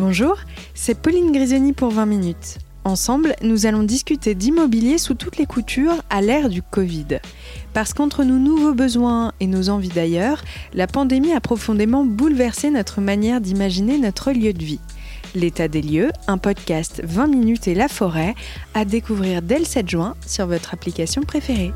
Bonjour, c'est Pauline Grisoni pour 20 minutes. Ensemble, nous allons discuter d'immobilier sous toutes les coutures à l'ère du Covid. Parce qu'entre nos nouveaux besoins et nos envies d'ailleurs, la pandémie a profondément bouleversé notre manière d'imaginer notre lieu de vie. L'état des lieux, un podcast 20 minutes et la forêt, à découvrir dès le 7 juin sur votre application préférée.